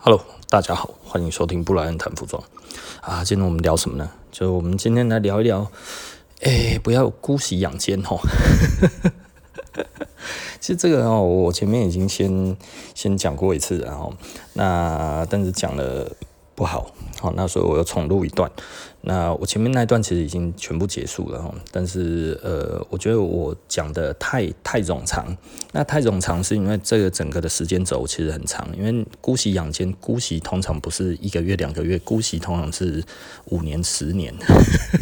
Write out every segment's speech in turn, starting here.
Hello，大家好，欢迎收听布莱恩谈服装啊。今天我们聊什么呢？就我们今天来聊一聊，哎，不要姑息养奸哦。其实这个哦，我前面已经先先讲过一次，然后那但是讲了不好，好，那所以我又重录一段。那我前面那一段其实已经全部结束了，但是呃，我觉得我讲的太太冗长。那太冗长是因为这个整个的时间轴其实很长，因为姑息养奸，姑息通常不是一个月两个月，姑息通常是五年、十年，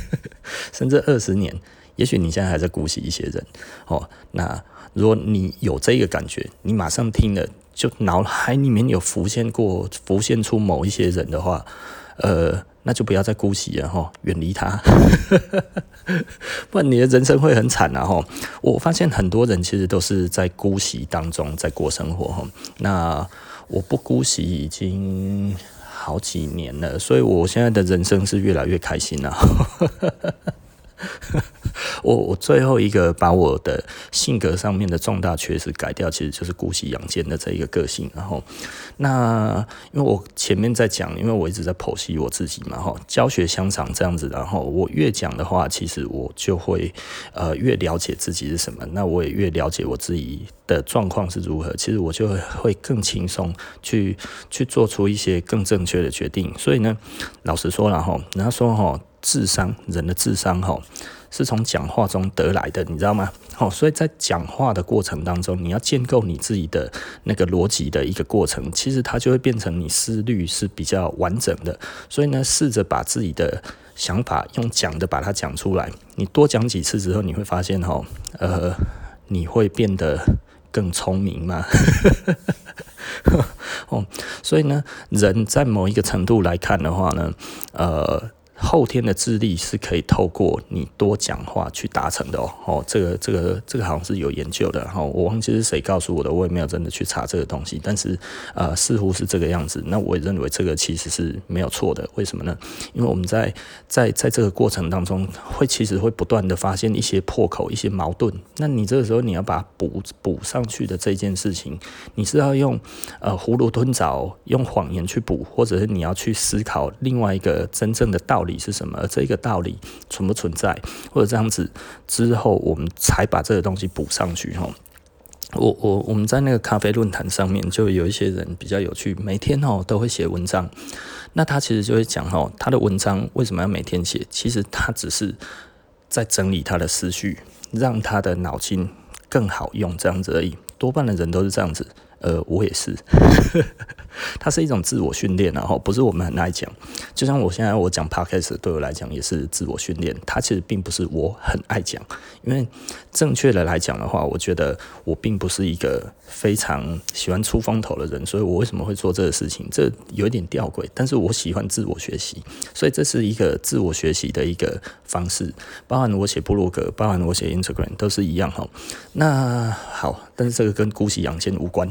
甚至二十年。也许你现在还在姑息一些人哦。那如果你有这个感觉，你马上听了就脑海里面有浮现过、浮现出某一些人的话，呃。那就不要再姑息了哈，远离他，不然你的人生会很惨啊哈。我发现很多人其实都是在姑息当中在过生活哈。那我不姑息已经好几年了，所以我现在的人生是越来越开心了。我我最后一个把我的性格上面的重大缺失改掉，其实就是姑息养奸的这一个个性。然后，那因为我前面在讲，因为我一直在剖析我自己嘛，哈，教学相长这样子。然后我越讲的话，其实我就会呃越了解自己是什么，那我也越了解我自己的状况是如何。其实我就会更轻松去去做出一些更正确的决定。所以呢，老实说了哈，人家说哈。智商，人的智商哈，是从讲话中得来的，你知道吗？好，所以在讲话的过程当中，你要建构你自己的那个逻辑的一个过程，其实它就会变成你思虑是比较完整的。所以呢，试着把自己的想法用讲的把它讲出来，你多讲几次之后，你会发现哈，呃，你会变得更聪明嘛。哦，所以呢，人在某一个程度来看的话呢，呃。后天的智力是可以透过你多讲话去达成的哦。哦，这个这个这个好像是有研究的。哈，我忘记是谁告诉我的，我也没有真的去查这个东西。但是呃，似乎是这个样子。那我也认为这个其实是没有错的。为什么呢？因为我们在在在这个过程当中，会其实会不断的发现一些破口、一些矛盾。那你这个时候你要把补补上去的这件事情，你是要用呃囫囵吞枣，用谎言去补，或者是你要去思考另外一个真正的道理。理是什么？而这个道理存不存在？或者这样子之后，我们才把这个东西补上去。哈，我我我们在那个咖啡论坛上面，就有一些人比较有趣，每天哦都会写文章。那他其实就会讲哈，他的文章为什么要每天写？其实他只是在整理他的思绪，让他的脑筋更好用，这样子而已。多半的人都是这样子。呃，我也是，它是一种自我训练，然后不是我们很爱讲。就像我现在我讲 podcast，对我来讲也是自我训练。它其实并不是我很爱讲，因为正确的来讲的话，我觉得我并不是一个非常喜欢出风头的人，所以我为什么会做这个事情？这有点吊诡，但是我喜欢自我学习，所以这是一个自我学习的一个方式。包含我写部落格，包含我写 Instagram，都是一样哈。那好，但是这个跟姑息养奸无关。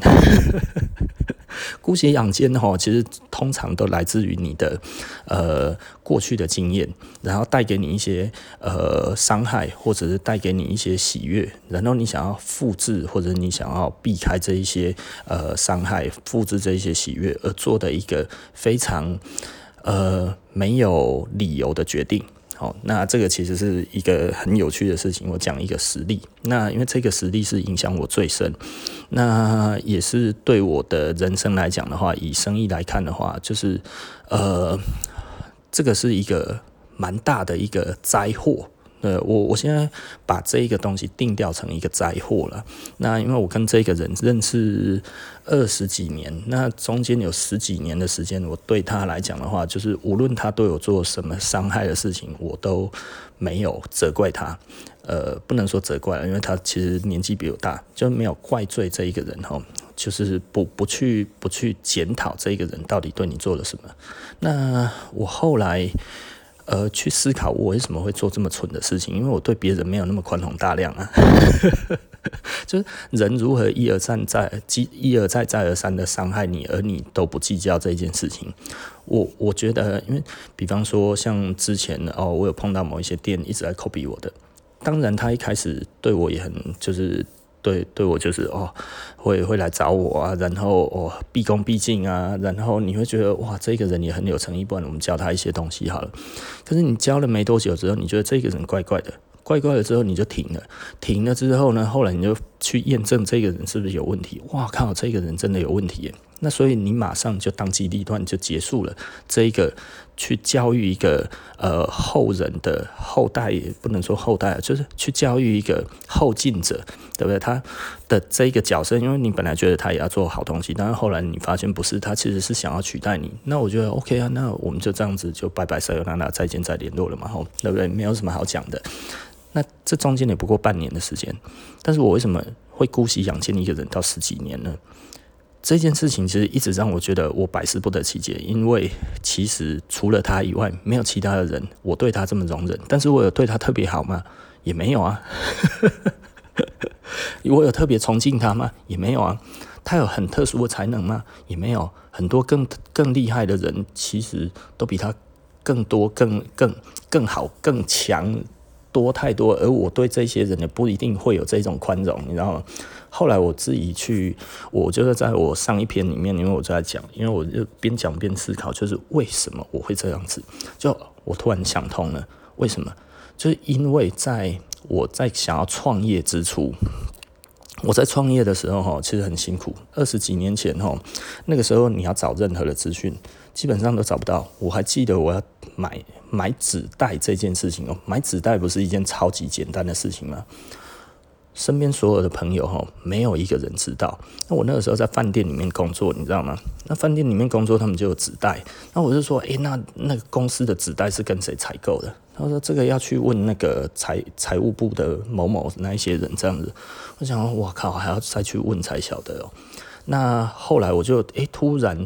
姑息养奸哈，其实通常都来自于你的呃过去的经验，然后带给你一些呃伤害，或者是带给你一些喜悦，然后你想要复制，或者你想要避开这一些呃伤害，复制这一些喜悦而做的一个非常呃没有理由的决定。好，那这个其实是一个很有趣的事情。我讲一个实例，那因为这个实例是影响我最深，那也是对我的人生来讲的话，以生意来看的话，就是呃，这个是一个蛮大的一个灾祸。呃，我我现在把这一个东西定调成一个灾祸了。那因为我跟这个人认识二十几年，那中间有十几年的时间，我对他来讲的话，就是无论他对我做什么伤害的事情，我都没有责怪他。呃，不能说责怪了，因为他其实年纪比我大，就没有怪罪这一个人哈，就是不不去不去检讨这一个人到底对你做了什么。那我后来。呃，去思考我为什么会做这么蠢的事情，因为我对别人没有那么宽宏大量啊。就是人如何一而再再一而再再而三的伤害你，而你都不计较这件事情。我我觉得，因为比方说像之前哦，我有碰到某一些店一直在 copy 我的，当然他一开始对我也很就是。对对我就是哦，会会来找我啊，然后哦毕恭毕敬啊，然后你会觉得哇，这个人也很有诚意，不然我们教他一些东西好了。可是你教了没多久之后，你觉得这个人怪怪的。怪怪的之后你就停了，停了之后呢，后来你就去验证这个人是不是有问题。哇靠，这个人真的有问题耶！那所以你马上就当机立断就结束了这一个去教育一个呃后人的后代，也不能说后代，就是去教育一个后进者，对不对？他的这个角色，因为你本来觉得他也要做好东西，但是后来你发现不是，他其实是想要取代你。那我觉得 OK 啊，那我们就这样子就拜拜，撒由那拉，再见再联络了嘛，吼，对不对？没有什么好讲的。那这中间也不过半年的时间，但是我为什么会姑息养奸一个人到十几年呢？这件事情其实一直让我觉得我百思不得其解，因为其实除了他以外，没有其他的人我对他这么容忍，但是我有对他特别好吗？也没有啊。我有特别崇敬他吗？也没有啊。他有很特殊的才能吗？也没有。很多更更厉害的人，其实都比他更多、更更更好、更强。多太多，而我对这些人也不一定会有这种宽容，你知道吗？后来我自己去，我就是在我上一篇里面，因为我在讲，因为我就边讲边思考，就是为什么我会这样子？就我突然想通了，为什么？就是因为在我在想要创业之初，我在创业的时候哈，其实很辛苦。二十几年前哈，那个时候你要找任何的资讯，基本上都找不到。我还记得我要买。买纸袋这件事情哦，买纸袋不是一件超级简单的事情吗？身边所有的朋友哈，没有一个人知道。那我那个时候在饭店里面工作，你知道吗？那饭店里面工作，他们就有纸袋。那我就说，诶，那那个公司的纸袋是跟谁采购的？他说这个要去问那个财财务部的某某那一些人这样子。我想，我靠，还要再去问才晓得哦。那后来我就诶，突然。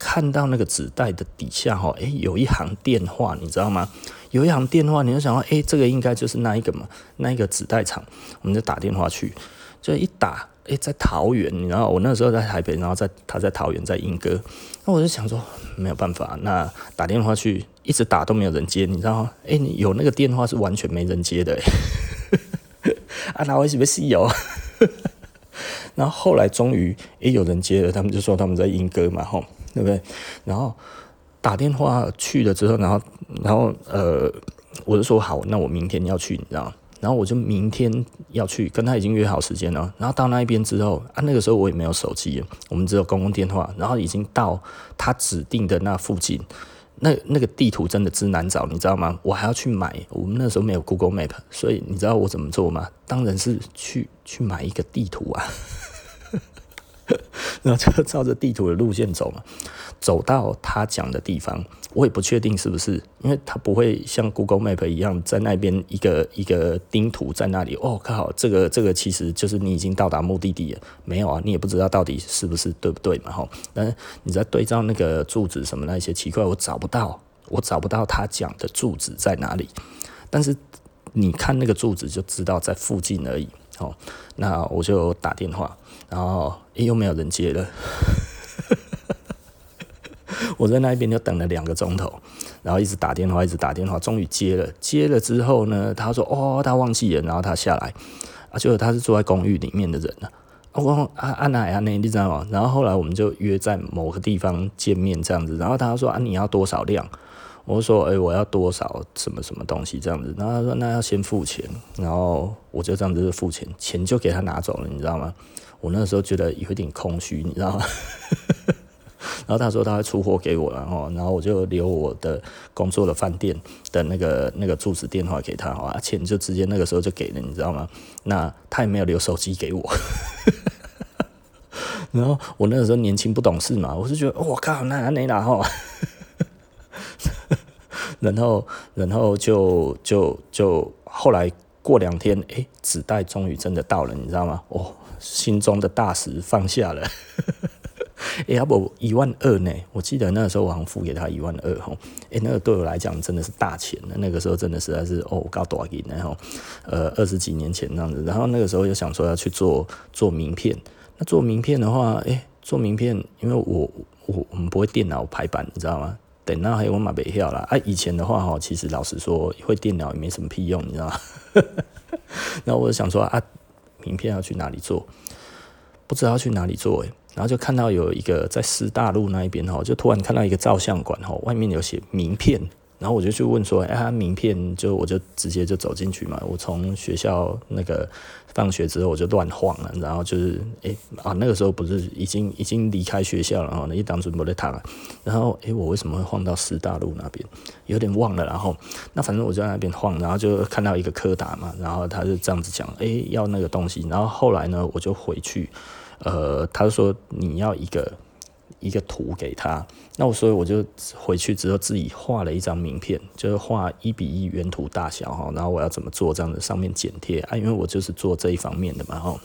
看到那个纸袋的底下哈，诶，有一行电话，你知道吗？有一行电话，你就想到，诶，这个应该就是那一个嘛，那一个纸袋厂，我们就打电话去，就一打，诶，在桃园，你知道，我那时候在台北，然后在他在桃园，在莺歌，那我就想说，没有办法，那打电话去，一直打都没有人接，你知道吗？诶，你有那个电话是完全没人接的，啊，那我是不是有？然后后来终于诶有人接了，他们就说他们在莺歌嘛，吼。对不对？然后打电话去了之后，然后然后呃，我就说好，那我明天要去，你知道？然后我就明天要去，跟他已经约好时间了。然后到那一边之后啊，那个时候我也没有手机，我们只有公共电话。然后已经到他指定的那附近，那那个地图真的之难找，你知道吗？我还要去买，我们那时候没有 Google Map，所以你知道我怎么做吗？当然是去去买一个地图啊。然后就照着地图的路线走嘛，走到他讲的地方，我也不确定是不是，因为他不会像 Google Map 一样在那边一个一个钉图在那里。哦靠，这个这个其实就是你已经到达目的地了，没有啊，你也不知道到底是不是对不对嘛？哈，但是你在对照那个柱子什么那些奇怪，我找不到，我找不到他讲的柱子在哪里。但是你看那个柱子就知道在附近而已。哦，那我就打电话。然后又没有人接了，我在那一边就等了两个钟头，然后一直打电话，一直打电话，终于接了。接了之后呢，他说：“哦，他忘记了。”然后他下来，啊，就是他是住在公寓里面的人呢。我说：“啊啊哪呀？那你知道吗？”然后后来我们就约在某个地方见面这样子。然后他说：“啊，你要多少量？”我说：“哎，我要多少什么什么东西这样子。”然后他说：“那要先付钱。”然后我就这样子付钱，钱就给他拿走了，你知道吗？我那时候觉得有点空虚，你知道吗？然后他说他会出货给我，然后然后我就留我的工作的饭店的那个那个住址电话给他，啊，钱就直接那个时候就给了，你知道吗？那他也没有留手机给我。然后我那个时候年轻不懂事嘛，我就觉得我靠，那那哪哈？然后然后就就就后来过两天，哎，纸袋终于真的到了，你知道吗？哦。心中的大石放下了，哎，要不一万二呢？我记得那个时候我好像付给他一万二哈，哎，那个对我来讲真的是大钱，那个时候真的实在是哦，搞多少钱然后，呃，二十几年前那样子，然后那个时候又想说要去做做名片，那做名片的话，哎，做名片，因为我我我们不会电脑排版，你知道吗？等那还有我买北票啦，哎，以前的话哈，其实老实说会电脑也没什么屁用，你知道吗？然后我就想说啊。名片要去哪里做，不知道去哪里做诶，然后就看到有一个在师大路那一边哈，就突然看到一个照相馆哈，外面有写名片。然后我就去问说，哎，他名片就我就直接就走进去嘛。我从学校那个放学之后我就乱晃了，然后就是，哎啊，那个时候不是已经已经离开学校了，然后呢一当准备在躺，然后哎，我为什么会晃到师大路那边？有点忘了。然后那反正我就在那边晃，然后就看到一个柯达嘛，然后他就这样子讲，哎，要那个东西。然后后来呢，我就回去，呃，他说你要一个。一个图给他，那我所以我就回去之后自己画了一张名片，就是画一比一原图大小哈，然后我要怎么做这样子上面剪贴啊，因为我就是做这一方面的嘛哈，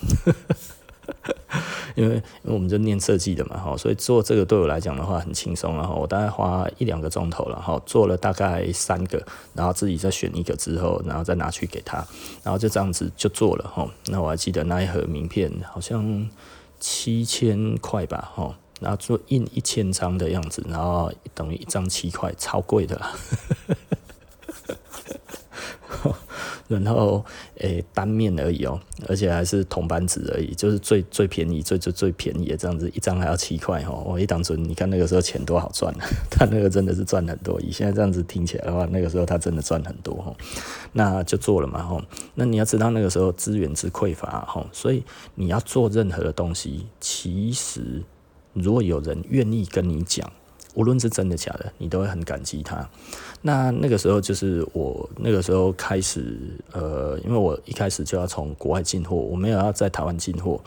因 为因为我们就念设计的嘛哈，所以做这个对我来讲的话很轻松，然后我大概花一两个钟头了哈，做了大概三个，然后自己再选一个之后，然后再拿去给他，然后就这样子就做了哈。那我还记得那一盒名片好像七千块吧哈。然后做印一千张的样子，然后等于一张七块，超贵的。然后诶，单面而已哦，而且还是铜板纸而已，就是最最便宜、最最最便宜的这样子，一张还要七块哦。我一当时你看那个时候钱多好赚，他那个真的是赚很多。以现在这样子听起来的话，那个时候他真的赚很多哦。那就做了嘛吼。那你要知道那个时候资源之匮乏吼，所以你要做任何的东西，其实。如果有人愿意跟你讲，无论是真的假的，你都会很感激他。那那个时候就是我那个时候开始，呃，因为我一开始就要从国外进货，我没有要在台湾进货，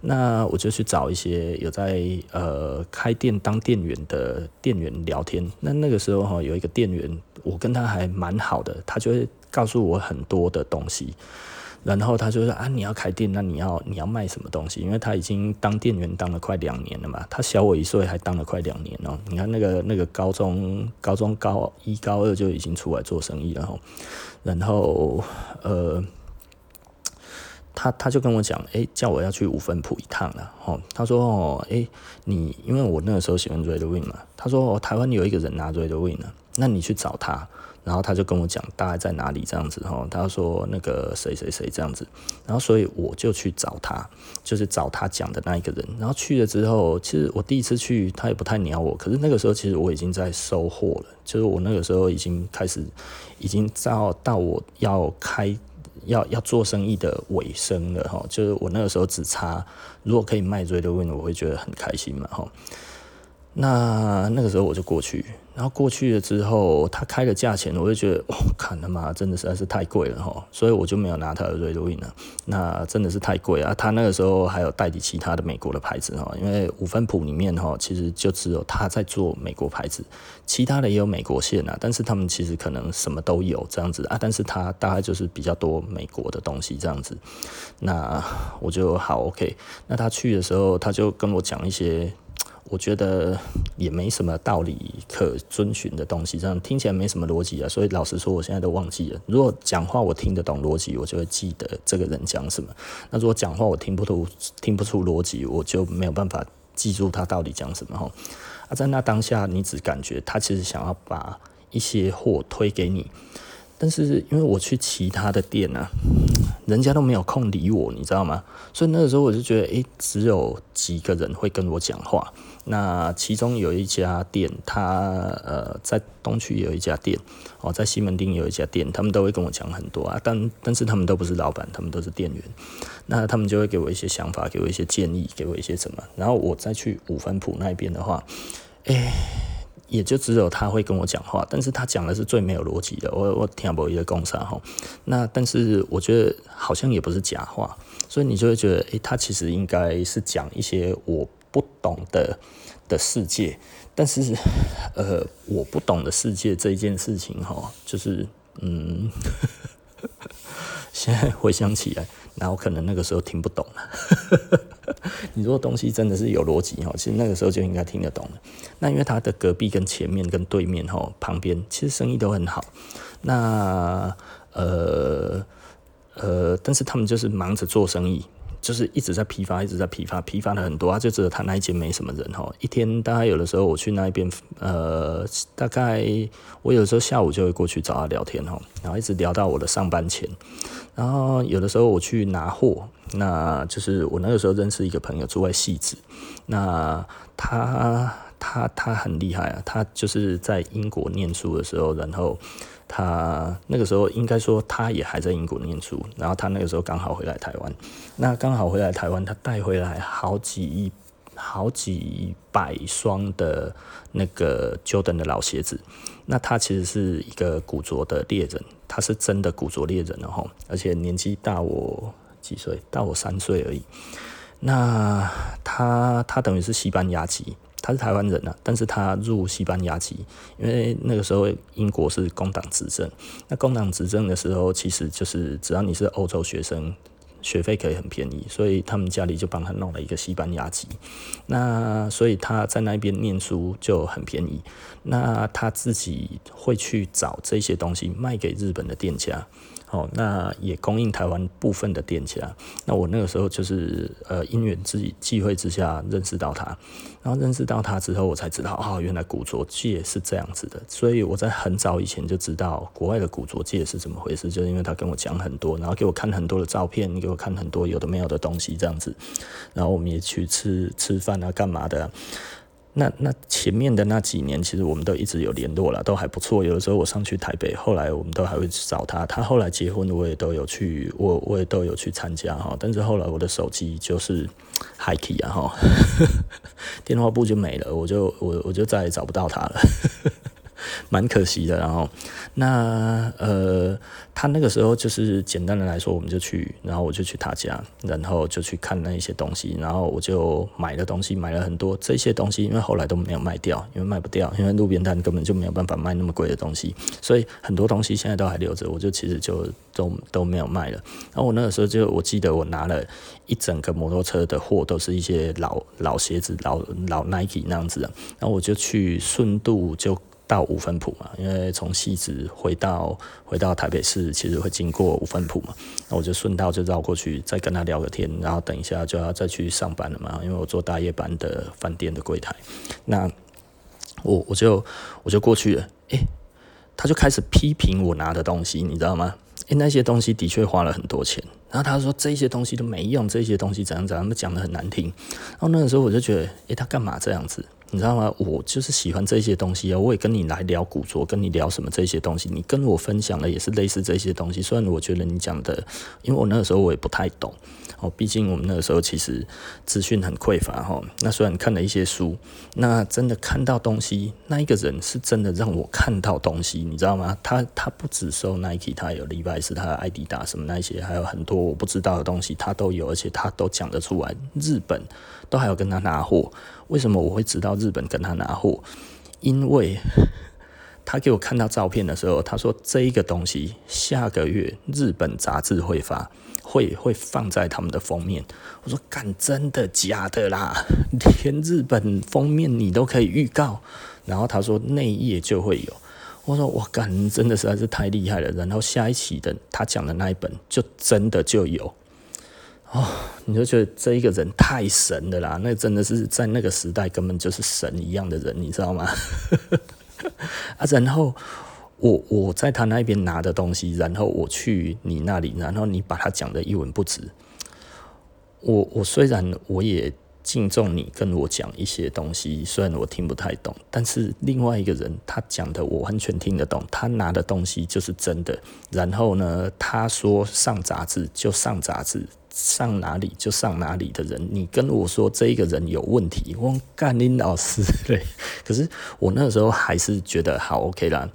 那我就去找一些有在呃开店当店员的店员聊天。那那个时候哈，有一个店员，我跟他还蛮好的，他就会告诉我很多的东西。然后他就说啊，你要开店，那你要你要卖什么东西？因为他已经当店员当了快两年了嘛，他小我一岁，还当了快两年哦。你看那个那个高中高中高一高二就已经出来做生意了吼。然后呃，他他就跟我讲，哎，叫我要去五分埔一趟了哦。他说哦，哎，你因为我那个时候喜欢 Red Wing 嘛，他说哦，台湾有一个人拿 Red Wing 呢，那你去找他。然后他就跟我讲大概在哪里这样子哈，他说那个谁谁谁这样子，然后所以我就去找他，就是找他讲的那一个人。然后去了之后，其实我第一次去他也不太鸟我，可是那个时候其实我已经在收货了，就是我那个时候已经开始，已经到到我要开要要做生意的尾声了哈，就是我那个时候只差如果可以卖 RedWing，我会觉得很开心嘛哈。那那个时候我就过去。然后过去了之后，他开的价钱，我就觉得，哦，看他妈真的实在是太贵了哈，所以我就没有拿他的 Red Wing 了。那真的是太贵啊！他那个时候还有代理其他的美国的牌子哈，因为五分谱里面哈，其实就只有他在做美国牌子，其他的也有美国线啊，但是他们其实可能什么都有这样子啊，但是他大概就是比较多美国的东西这样子。那我就好 OK，那他去的时候，他就跟我讲一些。我觉得也没什么道理可遵循的东西，这样听起来没什么逻辑啊。所以老实说，我现在都忘记了。如果讲话我听得懂逻辑，我就会记得这个人讲什么。那如果讲话我听不出听不出逻辑，我就没有办法记住他到底讲什么哈。啊，在那当下，你只感觉他其实想要把一些货推给你，但是因为我去其他的店啊，人家都没有空理我，你知道吗？所以那个时候我就觉得，诶，只有几个人会跟我讲话。那其中有一家店，他呃在东区有一家店，哦，在西门町有一家店，他们都会跟我讲很多啊，但但是他们都不是老板，他们都是店员，那他们就会给我一些想法，给我一些建议，给我一些什么，然后我再去五分埔那边的话，哎，也就只有他会跟我讲话，但是他讲的是最没有逻辑的，我我听不一个公啥哈，那但是我觉得好像也不是假话，所以你就会觉得，哎，他其实应该是讲一些我。不懂的的世界，但是，呃，我不懂的世界这一件事情，哈，就是，嗯，现在回想起来，然后可能那个时候听不懂了。你说东西真的是有逻辑，哈，其实那个时候就应该听得懂了。那因为他的隔壁跟前面跟对面，哈，旁边其实生意都很好。那，呃，呃，但是他们就是忙着做生意。就是一直在批发，一直在批发，批发了很多啊，就只有他那一间没什么人哈。一天大概有的时候我去那一边，呃，大概我有时候下午就会过去找他聊天哈，然后一直聊到我的上班前。然后有的时候我去拿货，那就是我那个时候认识一个朋友住在戏子，那他他他很厉害啊，他就是在英国念书的时候，然后。他那个时候应该说他也还在英国念书，然后他那个时候刚好回来台湾，那刚好回来台湾，他带回来好几好几百双的那个 Jordan 的老鞋子。那他其实是一个古着的猎人，他是真的古着猎人哦，而且年纪大我几岁，大我三岁而已。那他他等于是西班牙籍。他是台湾人呐、啊，但是他入西班牙籍，因为那个时候英国是工党执政。那工党执政的时候，其实就是只要你是欧洲学生，学费可以很便宜，所以他们家里就帮他弄了一个西班牙籍。那所以他在那边念书就很便宜。那他自己会去找这些东西卖给日本的店家。哦，那也供应台湾部分的店家。那我那个时候就是呃因缘际际会之下认识到他，然后认识到他之后，我才知道哦，原来古着界是这样子的。所以我在很早以前就知道国外的古着界是怎么回事，就是因为他跟我讲很多，然后给我看很多的照片，给我看很多有的没有的东西这样子。然后我们也去吃吃饭啊，干嘛的。那那前面的那几年，其实我们都一直有联络了，都还不错。有的时候我上去台北，后来我们都还会去找他。他后来结婚，我也都有去，我我也都有去参加哈。但是后来我的手机就是 hikey 啊哈，电话簿就没了，我就我我就再也找不到他了。蛮可惜的，然后那呃，他那个时候就是简单的来说，我们就去，然后我就去他家，然后就去看那一些东西，然后我就买了东西，买了很多这些东西，因为后来都没有卖掉，因为卖不掉，因为路边摊根本就没有办法卖那么贵的东西，所以很多东西现在都还留着，我就其实就都都没有卖了。然后我那个时候就我记得我拿了一整个摩托车的货，都是一些老老鞋子，老老 Nike 那样子的，然后我就去顺路就。到五分埔嘛，因为从汐止回到回到台北市，其实会经过五分埔嘛，那我就顺道就绕过去，再跟他聊个天，然后等一下就要再去上班了嘛，因为我做大夜班的饭店的柜台，那我我就我就过去了，诶，他就开始批评我拿的东西，你知道吗？诶，那些东西的确花了很多钱，然后他说这些东西都没用，这些东西怎样怎样，他讲得很难听，然后那个时候我就觉得，诶，他干嘛这样子？你知道吗？我就是喜欢这些东西啊！我也跟你来聊古着，跟你聊什么这些东西。你跟我分享的也是类似这些东西。虽然我觉得你讲的，因为我那个时候我也不太懂哦。毕竟我们那个时候其实资讯很匮乏哈。那虽然看了一些书，那真的看到东西，那一个人是真的让我看到东西，你知道吗？他他不只收 Nike，他有 Levi's，他有爱迪达什么那些，还有很多我不知道的东西，他都有，而且他都讲得出来。日本都还有跟他拿货。为什么我会知道日本跟他拿货？因为 他给我看到照片的时候，他说这一个东西下个月日本杂志会发，会会放在他们的封面。我说干，真的假的啦？连日本封面你都可以预告？然后他说内页就会有。我说我干，真的实在是太厉害了。然后下一期的他讲的那一本就真的就有。哦，你就觉得这一个人太神了啦！那真的是在那个时代根本就是神一样的人，你知道吗？啊，然后我我在他那边拿的东西，然后我去你那里，然后你把他讲的一文不值。我我虽然我也敬重你跟我讲一些东西，虽然我听不太懂，但是另外一个人他讲的我完全听得懂，他拿的东西就是真的。然后呢，他说上杂志就上杂志。上哪里就上哪里的人，你跟我说这一个人有问题，我干你老师嘞！可是我那时候还是觉得好 OK 啦，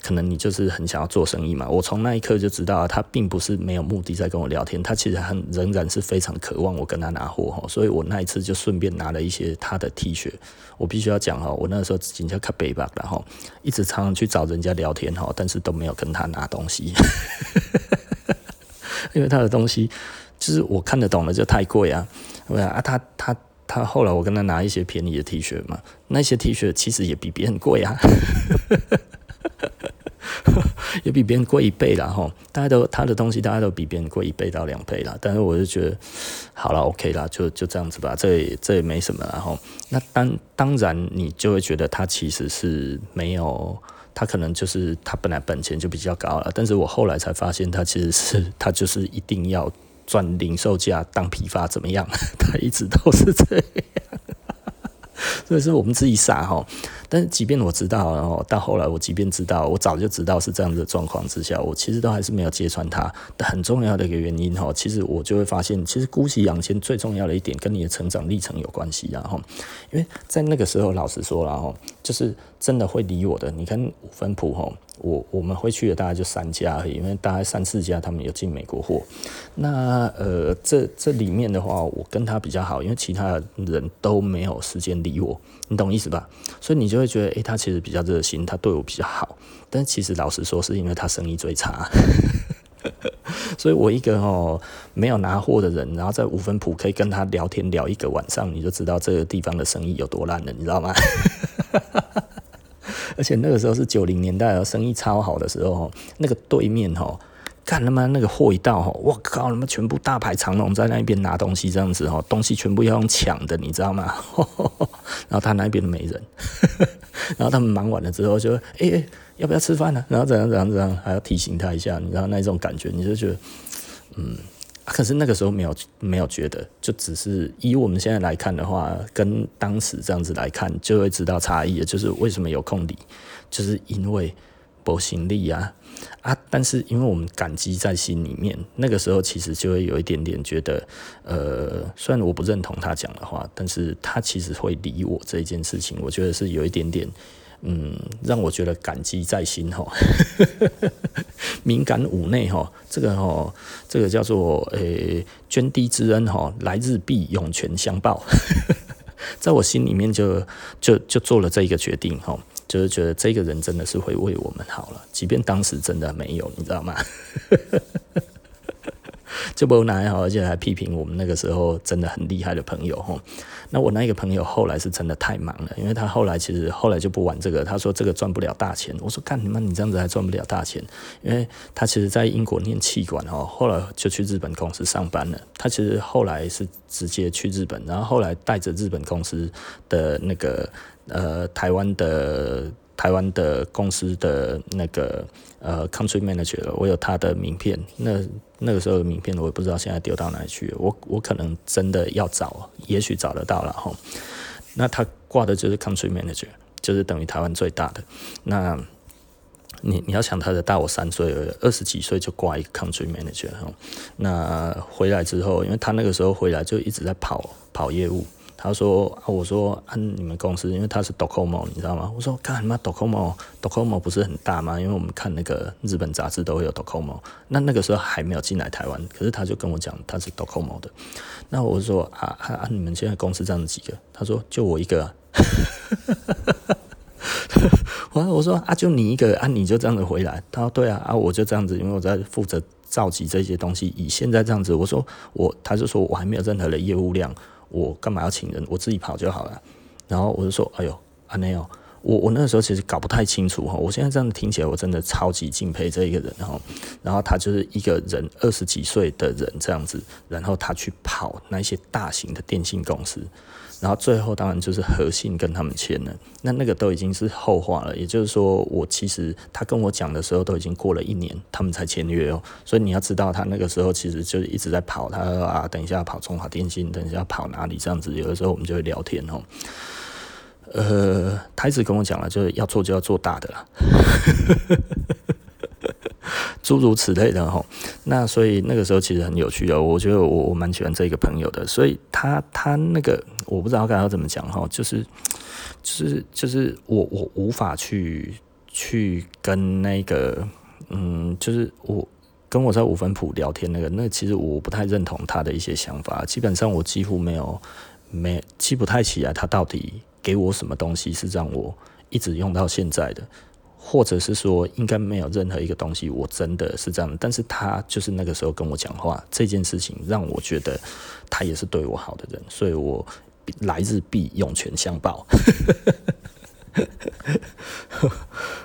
可能你就是很想要做生意嘛。我从那一刻就知道，他并不是没有目的在跟我聊天，他其实很仍然是非常渴望我跟他拿货哈。所以我那一次就顺便拿了一些他的 T 恤。我必须要讲哈，我那时候紧叫卡背吧，然后一直常常去找人家聊天哈，但是都没有跟他拿东西，因为他的东西。就是我看得懂的就太贵啊，对啊，他他他后来我跟他拿一些便宜的 T 恤嘛，那些 T 恤其实也比别人贵啊，也比别人贵一倍啦哈。大家都他的东西，大家都比别人贵一倍到两倍啦。但是我就觉得，好了，OK 啦，就就这样子吧，这也这也没什么啦哈。那当当然，你就会觉得他其实是没有，他可能就是他本来本钱就比较高了。但是我后来才发现，他其实是他就是一定要赚零售价当批发怎么样？他一直都是这样。所以是我们自己傻哈，但是即便我知道，然后到后来我即便知道，我早就知道是这样子的状况之下，我其实都还是没有揭穿它。很重要的一个原因哈，其实我就会发现，其实姑息养奸最重要的一点跟你的成长历程有关系，然后因为在那个时候，老实说了哈，就是真的会理我的。你看五分普哈，我我们会去的大概就三家而已，因为大概三四家他们有进美国货。那呃，这这里面的话，我跟他比较好，因为其他人都没有时间理我。你懂意思吧？所以你就会觉得，诶、他其实比较热心，他对我比较好。但其实老实说，是因为他生意最差。所以我一个哦没有拿货的人，然后在五分埔可以跟他聊天聊一个晚上，你就知道这个地方的生意有多烂了，你知道吗？而且那个时候是九零年代，生意超好的时候哦，那个对面哦。干他妈那个货一到吼，我靠他妈全部大排长龙在那边拿东西这样子吼，东西全部要用抢的，你知道吗？然后他那边都没人，然后他们忙完了之后就哎、要不要吃饭呢？然后怎样怎样怎样还要提醒他一下，你知道那种感觉，你就觉得嗯，可是那个时候没有没有觉得，就只是以我们现在来看的话，跟当时这样子来看就会知道差异，就是为什么有空理，就是因为。不行力啊啊！但是因为我们感激在心里面，那个时候其实就会有一点点觉得，呃，虽然我不认同他讲的话，但是他其实会理我这一件事情，我觉得是有一点点，嗯，让我觉得感激在心哈。敏感五内哈，这个哈，这个叫做诶、欸，涓滴之恩哈，来日必涌泉相报，在我心里面就就就做了这一个决定哈。就是觉得这个人真的是会为我们好了，即便当时真的没有，你知道吗？就不拿好，而且还批评我们那个时候真的很厉害的朋友哈。那我那一个朋友后来是真的太忙了，因为他后来其实后来就不玩这个，他说这个赚不了大钱。我说干你妈，你这样子还赚不了大钱？因为他其实在英国念企管哦，后来就去日本公司上班了。他其实后来是直接去日本，然后后来带着日本公司的那个。呃，台湾的台湾的公司的那个呃，country manager，我有他的名片。那那个时候的名片我也不知道现在丢到哪里去。我我可能真的要找，也许找得到了哈。那他挂的就是 country manager，就是等于台湾最大的。那你你要想他的大我三岁，二十几岁就挂一个 country manager 哈。那回来之后，因为他那个时候回来就一直在跑跑业务。他说啊，我说啊，你们公司因为他是 Docomo，你知道吗？我说干嘛 Docomo，Docomo 不是很大吗？因为我们看那个日本杂志都会有 Docomo。那那个时候还没有进来台湾，可是他就跟我讲他是 Docomo 的。那我说啊啊啊，你们现在公司这样子几个？他说就我一个、啊。我 我说啊，就你一个啊，你就这样子回来？他说对啊啊，我就这样子，因为我在负责召集这些东西。以现在这样子，我说我，他就说我还没有任何的业务量。我干嘛要请人？我自己跑就好了。然后我就说：“哎呦，阿内哦，我我那个时候其实搞不太清楚哈。我现在这样听起来，我真的超级敬佩这一个人哈。然后他就是一个人二十几岁的人这样子，然后他去跑那些大型的电信公司。”然后最后当然就是和信跟他们签了，那那个都已经是后话了。也就是说，我其实他跟我讲的时候都已经过了一年，他们才签约哦。所以你要知道，他那个时候其实就一直在跑，他啊，等一下跑中华电信，等一下跑哪里这样子。有的时候我们就会聊天哦。呃，他一直跟我讲了，就是要做就要做大的啦。诸如此类的哈，那所以那个时候其实很有趣的，我觉得我我蛮喜欢这个朋友的，所以他他那个我不知道该要怎么讲哈，就是就是就是我我无法去去跟那个嗯，就是我跟我在五分埔聊天那个，那其实我不太认同他的一些想法，基本上我几乎没有没记不太起来他到底给我什么东西是让我一直用到现在的。或者是说，应该没有任何一个东西，我真的是这样。但是他就是那个时候跟我讲话这件事情，让我觉得他也是对我好的人，所以我来日必涌泉相报。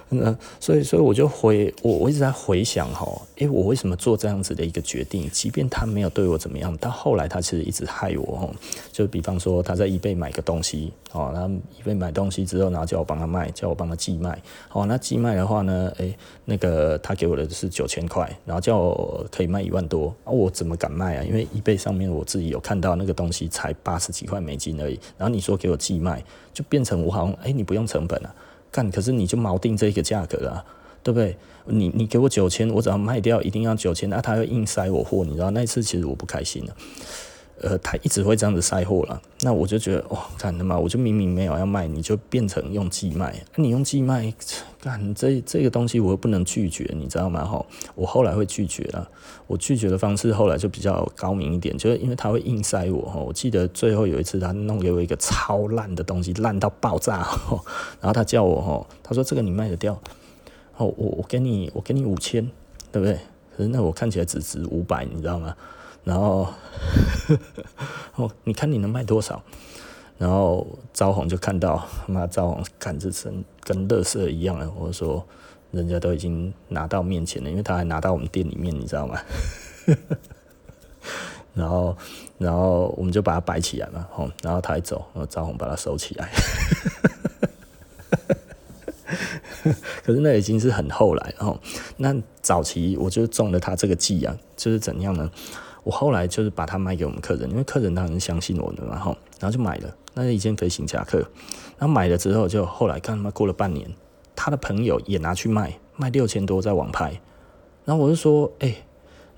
那所以，所以我就回我，我一直在回想哈，诶、我为什么做这样子的一个决定？即便他没有对我怎么样，到后来他其实一直害我哈。就比方说，他在易贝买个东西哦，然后 eBay 买东西之后，然后叫我帮他卖，叫我帮他寄卖。哦，那寄卖的话呢，诶、那个他给我的是九千块，然后叫我可以卖一万多，啊，我怎么敢卖啊？因为易贝上面我自己有看到那个东西才八十几块美金而已，然后你说给我寄卖，就变成我好像诶、你不用成本啊。干，可是你就锚定这个价格了，对不对？你你给我九千，我只要卖掉一定要九千，那他要硬塞我货，你知道那一次其实我不开心了。呃，他一直会这样子塞货了，那我就觉得，哦，干的嘛，我就明明没有要卖，你就变成用寄卖，你用寄卖，干这这个东西我又不能拒绝，你知道吗？哈，我后来会拒绝了，我拒绝的方式后来就比较高明一点，就是因为他会硬塞我哈，我记得最后有一次他弄给我一个超烂的东西，烂到爆炸，然后他叫我哈，他说这个你卖得掉，哦，我我给你我给你五千，对不对？可是那我看起来只值五百，你知道吗？然后，哦，你看你能卖多少？然后招红就看到，妈招红看这身跟乐色一样了。我说，人家都已经拿到面前了，因为他还拿到我们店里面，你知道吗？然后，然后我们就把它摆起来嘛，吼，然后他一走，然后招红把它收起来。可是那已经是很后来，吼，那早期我就中了他这个计啊，就是怎样呢？我后来就是把它卖给我们客人，因为客人当然相信我的嘛，然后然后就买了那是一件飞行夹克，然后买了之后就后来看他妈过了半年，他的朋友也拿去卖，卖六千多在网拍，然后我就说，哎、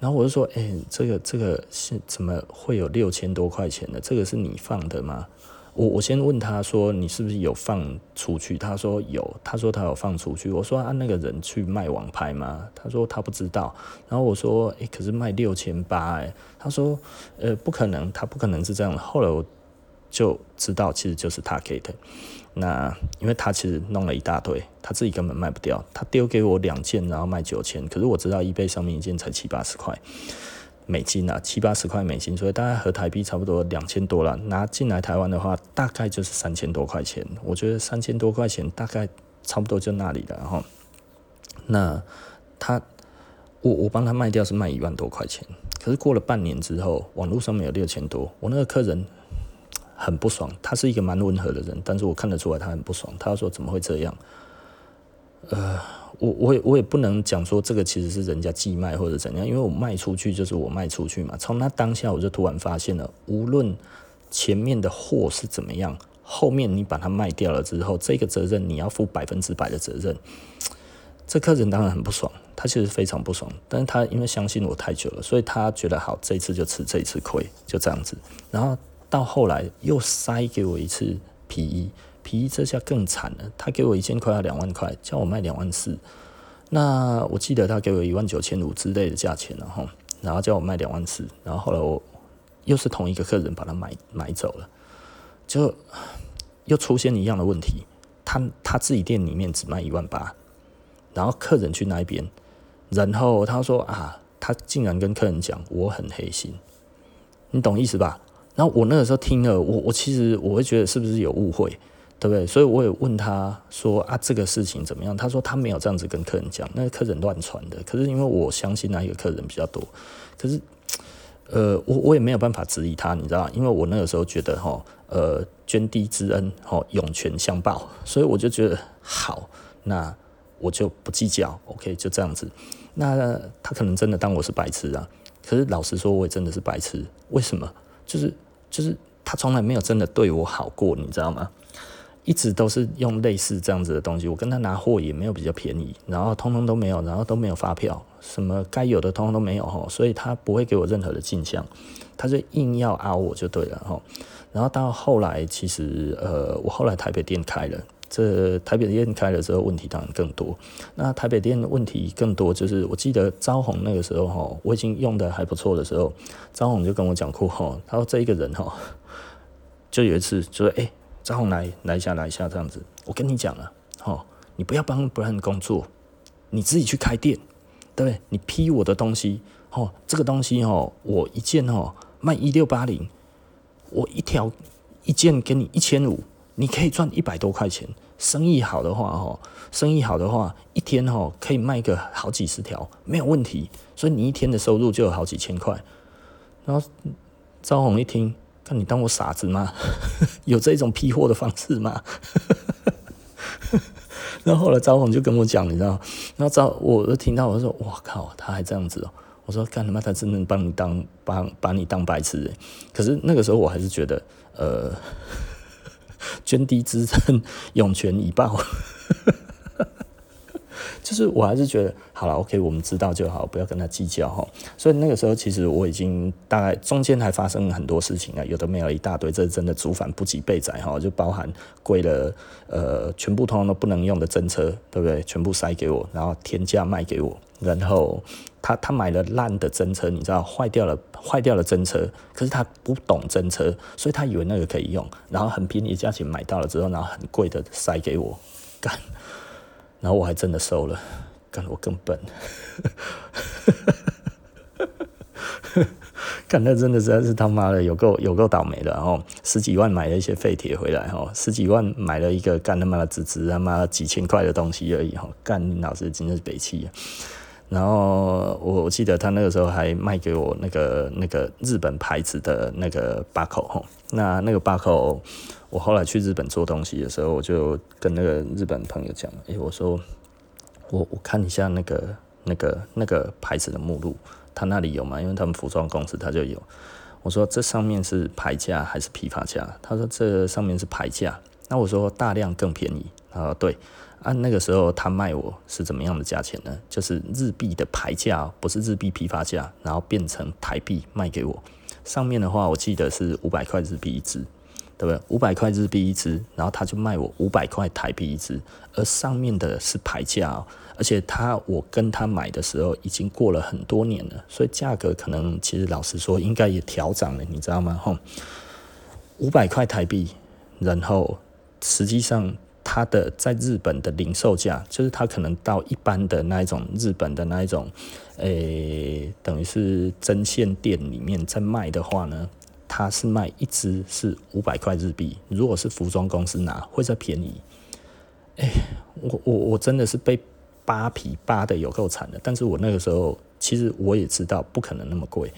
然后我就说，哎、这个这个是怎么会有六千多块钱的？这个是你放的吗？我我先问他说，你是不是有放出去？他说有，他说他有放出去。我说啊，那个人去卖网拍吗？他说他不知道。然后我说，诶、可是卖六千八，诶，他说，呃，不可能，他不可能是这样的。后来我就知道，其实就是他给的。那因为他其实弄了一大堆，他自己根本卖不掉，他丢给我两件，然后卖九千。可是我知道 eBay 上面一件才七八十块。美金啊，七八十块美金，所以大概合台币差不多两千多了。拿进来台湾的话，大概就是三千多块钱。我觉得三千多块钱大概差不多就那里了哈。那他，我我帮他卖掉是卖一万多块钱，可是过了半年之后，网络上面有六千多，我那个客人很不爽。他是一个蛮温和的人，但是我看得出来他很不爽。他说怎么会这样？呃。我我也我也不能讲说这个其实是人家寄卖或者怎样，因为我卖出去就是我卖出去嘛。从那当下我就突然发现了，无论前面的货是怎么样，后面你把它卖掉了之后，这个责任你要负百分之百的责任。这客人当然很不爽，他其实非常不爽，但是他因为相信我太久了，所以他觉得好，这一次就吃这一次亏，就这样子。然后到后来又塞给我一次皮衣。皮衣这下更惨了，他给我一件快要两万块，叫我卖两万四。那我记得他给我一万九千五之类的价钱，然后然后叫我卖两万四，然后后来我又是同一个客人把他买买走了，就 又出现一样的问题，他他自己店里面只卖一万八，然后客人去那边，然后他说啊，他竟然跟客人讲我很黑心，你懂意思吧？然后我那个时候听了，我我其实我会觉得是不是有误会？对不对？所以我也问他说啊，这个事情怎么样？他说他没有这样子跟客人讲，那个客人乱传的。可是因为我相信那一个客人比较多，可是呃，我我也没有办法质疑他，你知道吗？因为我那个时候觉得哈，呃，涓滴之恩，哈，涌泉相报，所以我就觉得好，那我就不计较，OK，就这样子。那他可能真的当我是白痴啊？可是老实说，我也真的是白痴。为什么？就是就是他从来没有真的对我好过，你知道吗？一直都是用类似这样子的东西，我跟他拿货也没有比较便宜，然后通通都没有，然后都没有发票，什么该有的通通都没有哈，所以他不会给我任何的进项，他就硬要凹我就对了哈。然后到后来，其实呃，我后来台北店开了，这台北店开了之后，问题当然更多。那台北店的问题更多，就是我记得招红那个时候哈，我已经用的还不错的时候，招红就跟我讲过哈，他说这一个人哈，就有一次就说哎。张红来来一下来一下这样子，我跟你讲了，吼，你不要帮 Brand 工作，你自己去开店，对不对？你批我的东西，吼，这个东西吼，我一件吼卖一六八零，我一条一件给你一千五，你可以赚一百多块钱，生意好的话哦，生意好的话，一天哦可以卖个好几十条，没有问题。所以你一天的收入就有好几千块。然后赵红一听，你当我傻子吗？有这种批货的方式吗？然后后来招红就跟我讲，你知道，然后招我就听到我说，哇靠，他还这样子哦。我说干他妈，他真的帮你当把把你当白痴。可是那个时候我还是觉得，呃。涓滴之恩，涌泉以报。就是我还是觉得好了，OK，我们知道就好，不要跟他计较哈。所以那个时候，其实我已经大概中间还发生了很多事情啊，有的没有一大堆，这真的主反不及备载哈，就包含贵了呃，全部通通都不能用的真车，对不对？全部塞给我，然后天价卖给我，然后他他买了烂的真车，你知道坏掉了，坏掉了真车，可是他不懂真车，所以他以为那个可以用，然后很便宜价钱买到了之后，然后很贵的塞给我干。然后我还真的收了，干我更笨，干那真的实在是他妈的有够有够倒霉的，然后十几万买了一些废铁回来，哈，十几万买了一个干他妈的只值他妈几千块的东西而已，哈，干老师真的是北七。然后我我记得他那个时候还卖给我那个那个日本牌子的那个巴口，哈，那那个巴口。我后来去日本做东西的时候，我就跟那个日本朋友讲，哎，我说我我看一下那个那个那个牌子的目录，他那里有吗？因为他们服装公司他就有。我说这上面是牌价还是批发价？他说这上面是牌价。那我说大量更便宜。他说对。按、那个时候他卖我是怎么样的价钱呢？就是日币的牌价，不是日币批发价，然后变成台币卖给我。上面的话我记得是五百块日币一支。对不对？五百块日币一支，然后他就卖我五百块台币一支，而上面的是牌价哦，而且他我跟他买的时候已经过了很多年了，所以价格可能其实老实说应该也调涨了，你知道吗？吼，五百块台币，然后实际上它的在日本的零售价，就是它可能到一般的那一种日本的那一种，诶，等于是针线店里面在卖的话呢。它是卖一支是五百块日币，如果是服装公司拿会再便宜。哎、欸，我我我真的是被扒皮扒的有够惨的，但是我那个时候其实我也知道不可能那么贵，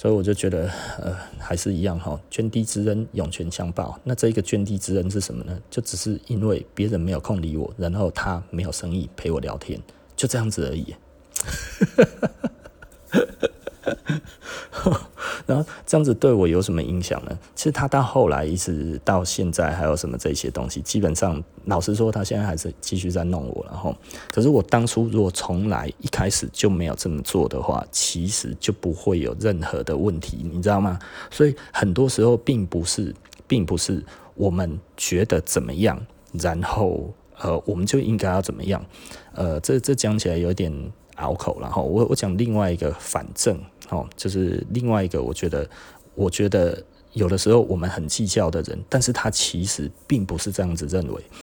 所以我就觉得呃还是一样哈，涓滴之恩涌泉相报。那这一个涓滴之恩是什么呢？就只是因为别人没有空理我，然后他没有生意陪我聊天，就这样子而已。然后这样子对我有什么影响呢？其实他到后来一直到现在还有什么这些东西，基本上老实说，他现在还是继续在弄我。然后，可是我当初如果从来一开始就没有这么做的话，其实就不会有任何的问题，你知道吗？所以很多时候并不是，并不是我们觉得怎么样，然后呃，我们就应该要怎么样。呃，这这讲起来有点拗口。然后我我讲另外一个反正。哦，就是另外一个，我觉得，我觉得有的时候我们很计较的人，但是他其实并不是这样子认为。